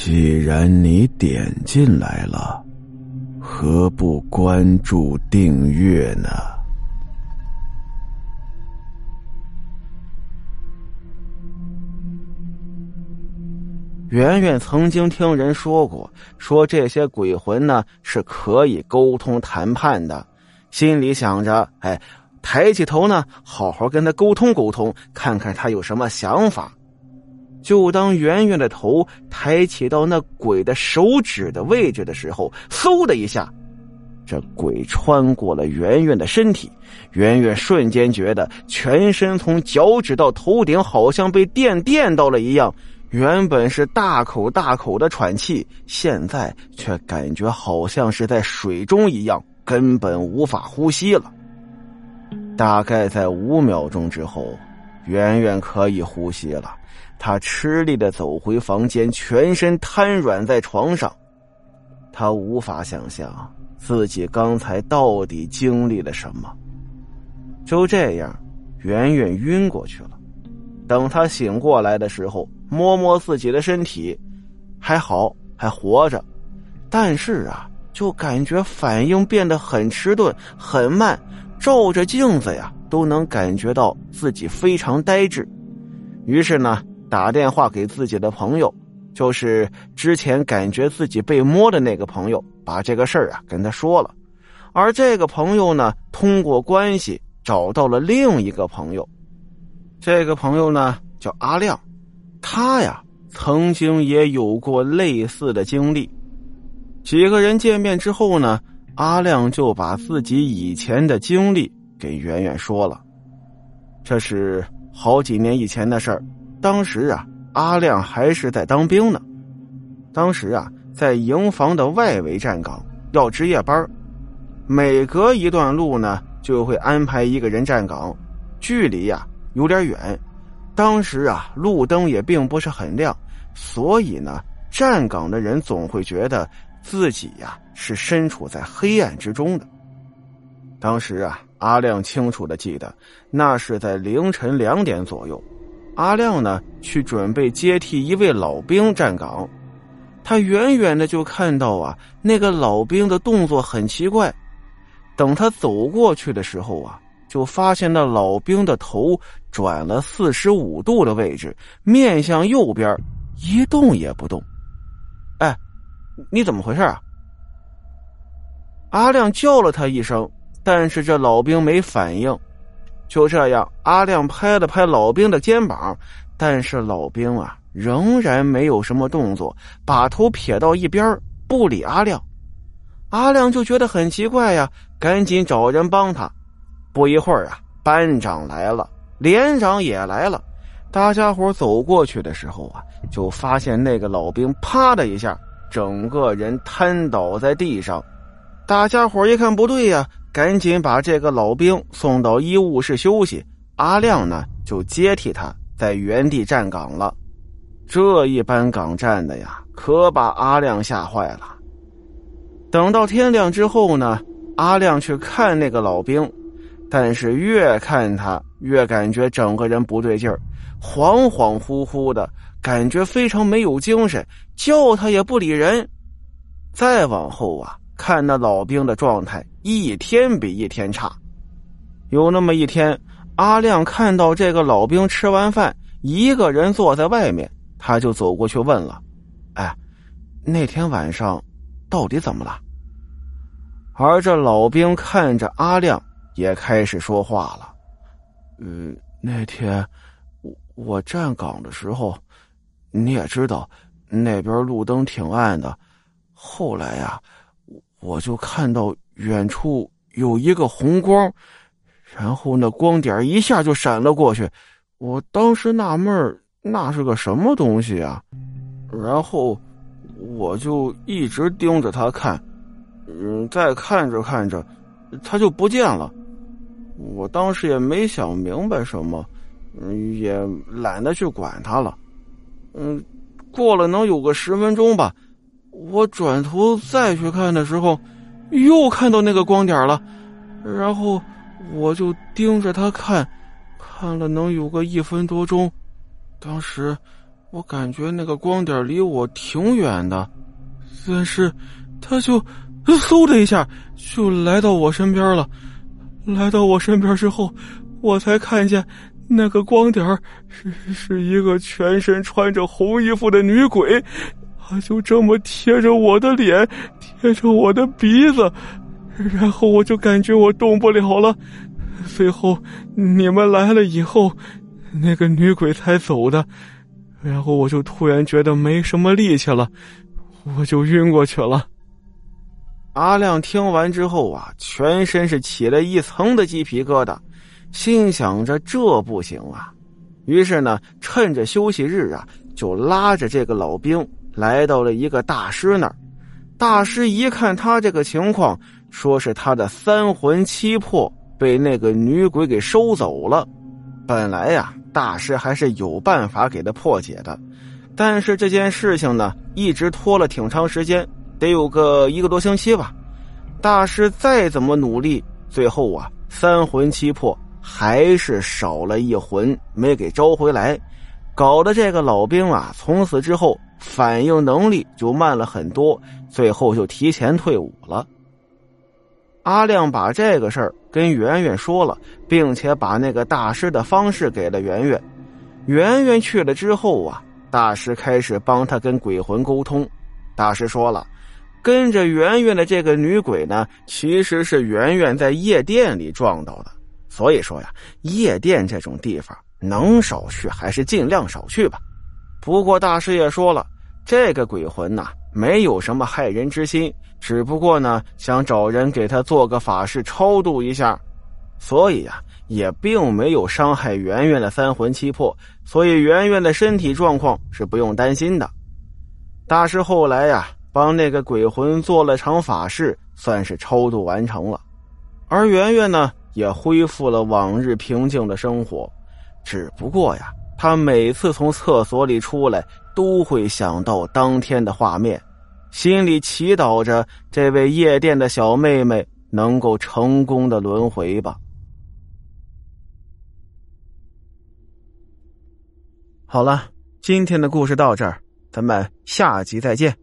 既然你点进来了，何不关注订阅呢？圆圆曾经听人说过，说这些鬼魂呢是可以沟通谈判的，心里想着，哎，抬起头呢，好好跟他沟通沟通，看看他有什么想法。就当圆圆的头抬起到那鬼的手指的位置的时候，嗖的一下，这鬼穿过了圆圆的身体，圆圆瞬间觉得全身从脚趾到头顶好像被电电到了一样。原本是大口大口的喘气，现在却感觉好像是在水中一样，根本无法呼吸了。大概在五秒钟之后，圆圆可以呼吸了。他吃力的走回房间，全身瘫软在床上。他无法想象自己刚才到底经历了什么。就这样，圆圆晕过去了。等他醒过来的时候。摸摸自己的身体，还好还活着，但是啊，就感觉反应变得很迟钝、很慢，照着镜子呀都能感觉到自己非常呆滞。于是呢，打电话给自己的朋友，就是之前感觉自己被摸的那个朋友，把这个事儿啊跟他说了。而这个朋友呢，通过关系找到了另一个朋友，这个朋友呢叫阿亮。他呀，曾经也有过类似的经历。几个人见面之后呢，阿亮就把自己以前的经历给圆圆说了。这是好几年以前的事儿，当时啊，阿亮还是在当兵呢。当时啊，在营房的外围站岗要值夜班，每隔一段路呢，就会安排一个人站岗，距离呀有点远。当时啊，路灯也并不是很亮，所以呢，站岗的人总会觉得自己呀是身处在黑暗之中的。当时啊，阿亮清楚的记得，那是在凌晨两点左右，阿亮呢去准备接替一位老兵站岗，他远远的就看到啊，那个老兵的动作很奇怪，等他走过去的时候啊。就发现那老兵的头转了四十五度的位置，面向右边，一动也不动。哎，你怎么回事啊？阿亮叫了他一声，但是这老兵没反应。就这样，阿亮拍了拍老兵的肩膀，但是老兵啊仍然没有什么动作，把头撇到一边，不理阿亮。阿亮就觉得很奇怪呀，赶紧找人帮他。不一会儿啊，班长来了，连长也来了。大家伙走过去的时候啊，就发现那个老兵啪的一下，整个人瘫倒在地上。大家伙一看不对呀，赶紧把这个老兵送到医务室休息。阿亮呢，就接替他在原地站岗了。这一班岗站的呀，可把阿亮吓坏了。等到天亮之后呢，阿亮去看那个老兵。但是越看他越感觉整个人不对劲儿，恍恍惚惚的感觉非常没有精神，叫他也不理人。再往后啊，看那老兵的状态一天比一天差。有那么一天，阿亮看到这个老兵吃完饭一个人坐在外面，他就走过去问了：“哎，那天晚上到底怎么了？”而这老兵看着阿亮。也开始说话了，嗯，那天我我站岗的时候，你也知道，那边路灯挺暗的。后来呀，我就看到远处有一个红光，然后那光点一下就闪了过去。我当时纳闷那是个什么东西啊？然后我就一直盯着他看，嗯，再看着看着，他就不见了。我当时也没想明白什么，嗯，也懒得去管他了。嗯，过了能有个十分钟吧，我转头再去看的时候，又看到那个光点了，然后我就盯着他看，看了能有个一分多钟。当时我感觉那个光点离我挺远的，但是他就嗖的一下就来到我身边了。来到我身边之后，我才看见那个光点是是一个全身穿着红衣服的女鬼，他就这么贴着我的脸，贴着我的鼻子，然后我就感觉我动不了了。最后你们来了以后，那个女鬼才走的。然后我就突然觉得没什么力气了，我就晕过去了。阿亮听完之后啊，全身是起了一层的鸡皮疙瘩，心想着这不行啊。于是呢，趁着休息日啊，就拉着这个老兵来到了一个大师那儿。大师一看他这个情况，说是他的三魂七魄被那个女鬼给收走了。本来呀。大师还是有办法给他破解的，但是这件事情呢，一直拖了挺长时间，得有个一个多星期吧。大师再怎么努力，最后啊，三魂七魄还是少了一魂，没给招回来，搞得这个老兵啊，从此之后反应能力就慢了很多，最后就提前退伍了。阿亮把这个事儿跟圆圆说了，并且把那个大师的方式给了圆圆。圆圆去了之后啊，大师开始帮他跟鬼魂沟通。大师说了，跟着圆圆的这个女鬼呢，其实是圆圆在夜店里撞到的。所以说呀，夜店这种地方能少去还是尽量少去吧。不过大师也说了，这个鬼魂呐。没有什么害人之心，只不过呢，想找人给他做个法事超度一下，所以呀，也并没有伤害圆圆的三魂七魄，所以圆圆的身体状况是不用担心的。大师后来呀，帮那个鬼魂做了场法事，算是超度完成了，而圆圆呢，也恢复了往日平静的生活，只不过呀。他每次从厕所里出来，都会想到当天的画面，心里祈祷着这位夜店的小妹妹能够成功的轮回吧。好了，今天的故事到这儿，咱们下集再见。